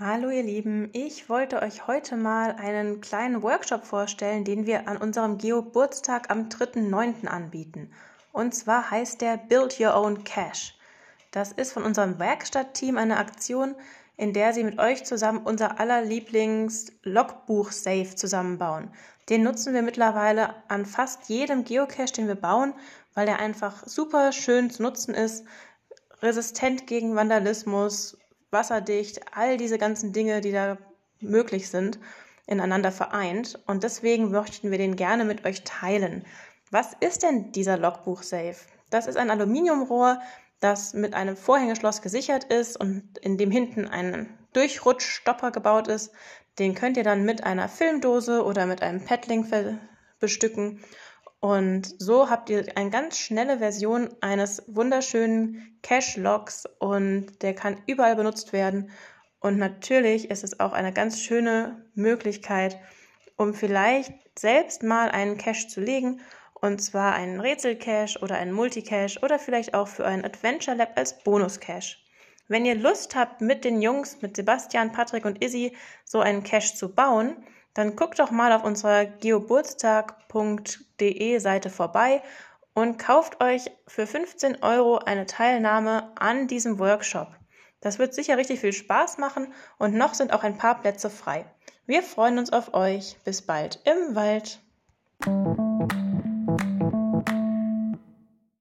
Hallo ihr Lieben, ich wollte euch heute mal einen kleinen Workshop vorstellen, den wir an unserem Geburtstag am 3.9. anbieten. Und zwar heißt der Build Your Own Cash. Das ist von unserem Werkstattteam eine Aktion, in der sie mit euch zusammen unser aller Lieblings-Logbuch-Safe zusammenbauen. Den nutzen wir mittlerweile an fast jedem Geocache, den wir bauen, weil der einfach super schön zu nutzen ist, resistent gegen Vandalismus, wasserdicht, all diese ganzen Dinge, die da möglich sind, ineinander vereint. Und deswegen möchten wir den gerne mit euch teilen. Was ist denn dieser Logbuch-Safe? Das ist ein Aluminiumrohr, das mit einem Vorhängeschloss gesichert ist und in dem hinten ein Durchrutschstopper gebaut ist. Den könnt ihr dann mit einer Filmdose oder mit einem Paddling bestücken. Und so habt ihr eine ganz schnelle Version eines wunderschönen Cache-Logs und der kann überall benutzt werden. Und natürlich ist es auch eine ganz schöne Möglichkeit, um vielleicht selbst mal einen Cache zu legen und zwar einen Rätsel-Cache oder einen Multicache oder vielleicht auch für ein Adventure Lab als Bonus-Cache. Wenn ihr Lust habt, mit den Jungs, mit Sebastian, Patrick und Izzy so einen Cache zu bauen, dann guckt doch mal auf unserer geoburtstag.de Seite vorbei und kauft euch für 15 Euro eine Teilnahme an diesem Workshop. Das wird sicher richtig viel Spaß machen und noch sind auch ein paar Plätze frei. Wir freuen uns auf euch. Bis bald im Wald.